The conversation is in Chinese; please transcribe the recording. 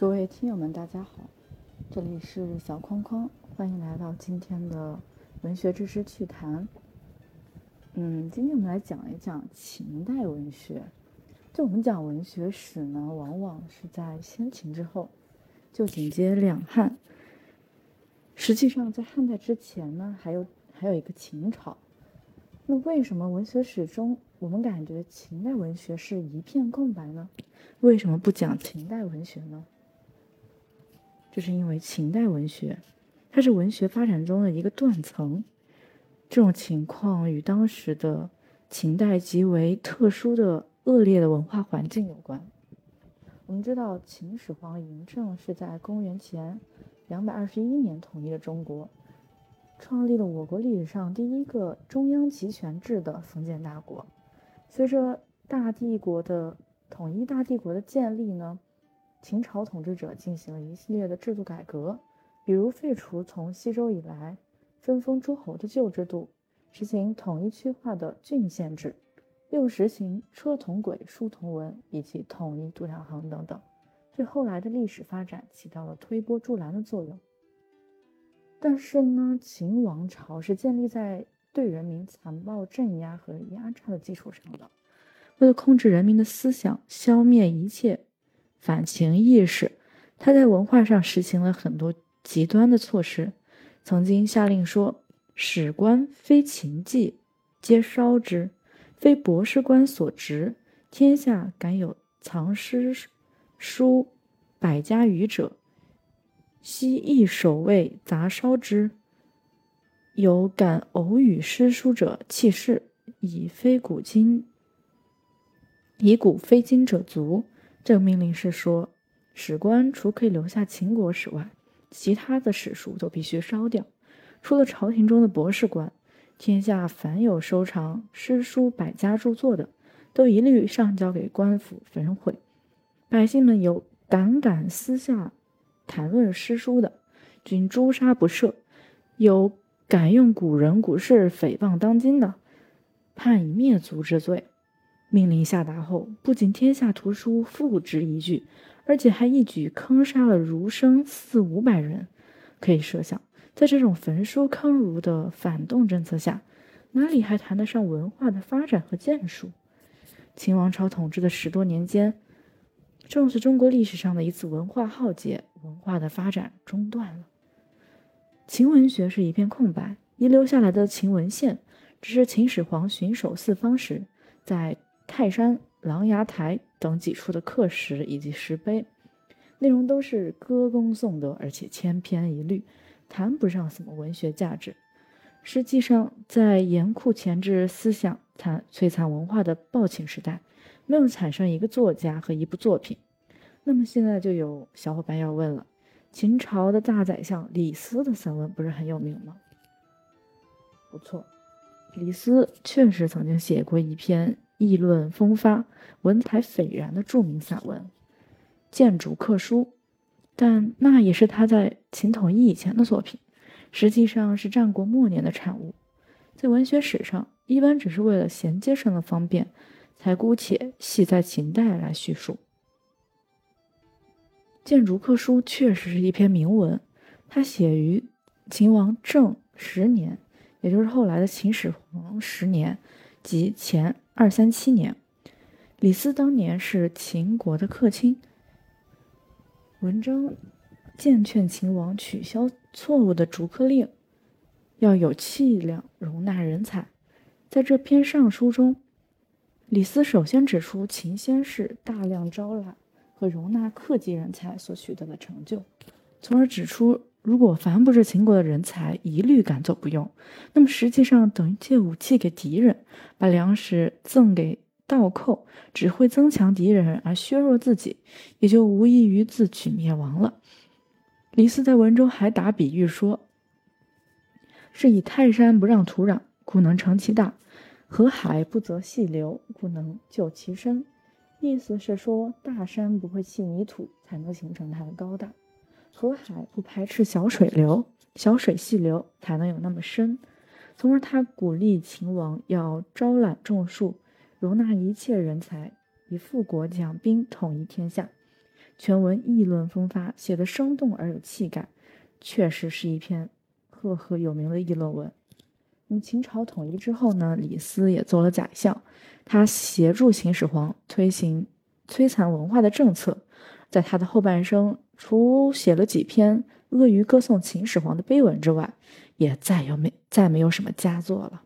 各位听友们，大家好，这里是小框框，欢迎来到今天的文学知识趣谈。嗯，今天我们来讲一讲秦代文学。就我们讲文学史呢，往往是在先秦之后，就紧接两汉。实际上，在汉代之前呢，还有还有一个秦朝。那为什么文学史中我们感觉秦代文学是一片空白呢？为什么不讲秦代文学呢？这是因为秦代文学，它是文学发展中的一个断层。这种情况与当时的秦代极为特殊的恶劣的文化环境有关。我们知道，秦始皇嬴政是在公元前两百二十一年统一了中国。创立了我国历史上第一个中央集权制的封建大国。随着大帝国的统一，大帝国的建立呢，秦朝统治者进行了一系列的制度改革，比如废除从西周以来分封诸侯的旧制度，实行统一区划的郡县制，又实行车同轨、书同文以及统一度量衡等等，对后来的历史发展起到了推波助澜的作用。但是呢，秦王朝是建立在对人民残暴镇压和压榨的基础上的。为了控制人民的思想，消灭一切反秦意识，他在文化上实行了很多极端的措施。曾经下令说：“史官非秦记，皆烧之；非博士官所职，天下敢有藏诗书百家语者。”昔亦守卫杂烧之，有敢偶语诗书者弃市，以非古今，以古非今者足。这个命令是说，史官除可以留下秦国史外，其他的史书都必须烧掉。除了朝廷中的博士官，天下凡有收藏诗书百家著作的，都一律上交给官府焚毁。百姓们有胆敢私下。谈论诗书的，均诛杀不赦；有敢用古人古事诽谤当今的，判以灭族之罪。命令下达后，不仅天下图书付之一炬，而且还一举坑杀了儒生四五百人。可以设想，在这种焚书坑儒的反动政策下，哪里还谈得上文化的发展和建树？秦王朝统治的十多年间。正是中国历史上的一次文化浩劫，文化的发展中断了。秦文学是一片空白，遗留下来的秦文献只是秦始皇巡守四方时在泰山、琅琊台等几处的刻石以及石碑，内容都是歌功颂德，而且千篇一律，谈不上什么文学价值。实际上，在严酷钳制思想、残摧残文化的暴秦时代。没有产生一个作家和一部作品，那么现在就有小伙伴要问了：秦朝的大宰相李斯的散文不是很有名吗？不错，李斯确实曾经写过一篇议论风发、文采斐然的著名散文《谏逐客书》，但那也是他在秦统一以前的作品，实际上是战国末年的产物。在文学史上，一般只是为了衔接上的方便。才姑且系在秦代来叙述。《谏逐客书》确实是一篇铭文，它写于秦王政十年，也就是后来的秦始皇十年，即前二三七年。李斯当年是秦国的客卿，文章建劝秦王取消错误的逐客令，要有气量容纳人才。在这篇上书中。李斯首先指出秦先世大量招揽和容纳客籍人才所取得的成就，从而指出，如果凡不是秦国的人才一律赶走不用，那么实际上等于借武器给敌人，把粮食赠给倒寇，只会增强敌人而削弱自己，也就无异于自取灭亡了。李斯在文中还打比喻说：“是以泰山不让土壤，故能成其大。”河海不择细流，故能就其深。意思是说，大山不会弃泥土，才能形成它的高大；河海不排斥小水流、小水细流，才能有那么深。从而，他鼓励秦王要招揽众庶，容纳一切人才，以富国强兵，统一天下。全文议论风发，写得生动而有气概，确实是一篇赫赫有名的议论文。那么秦朝统一之后呢，李斯也做了宰相，他协助秦始皇推行摧残文化的政策，在他的后半生，除写了几篇阿谀歌颂秦始皇的碑文之外，也再有没再没有什么佳作了。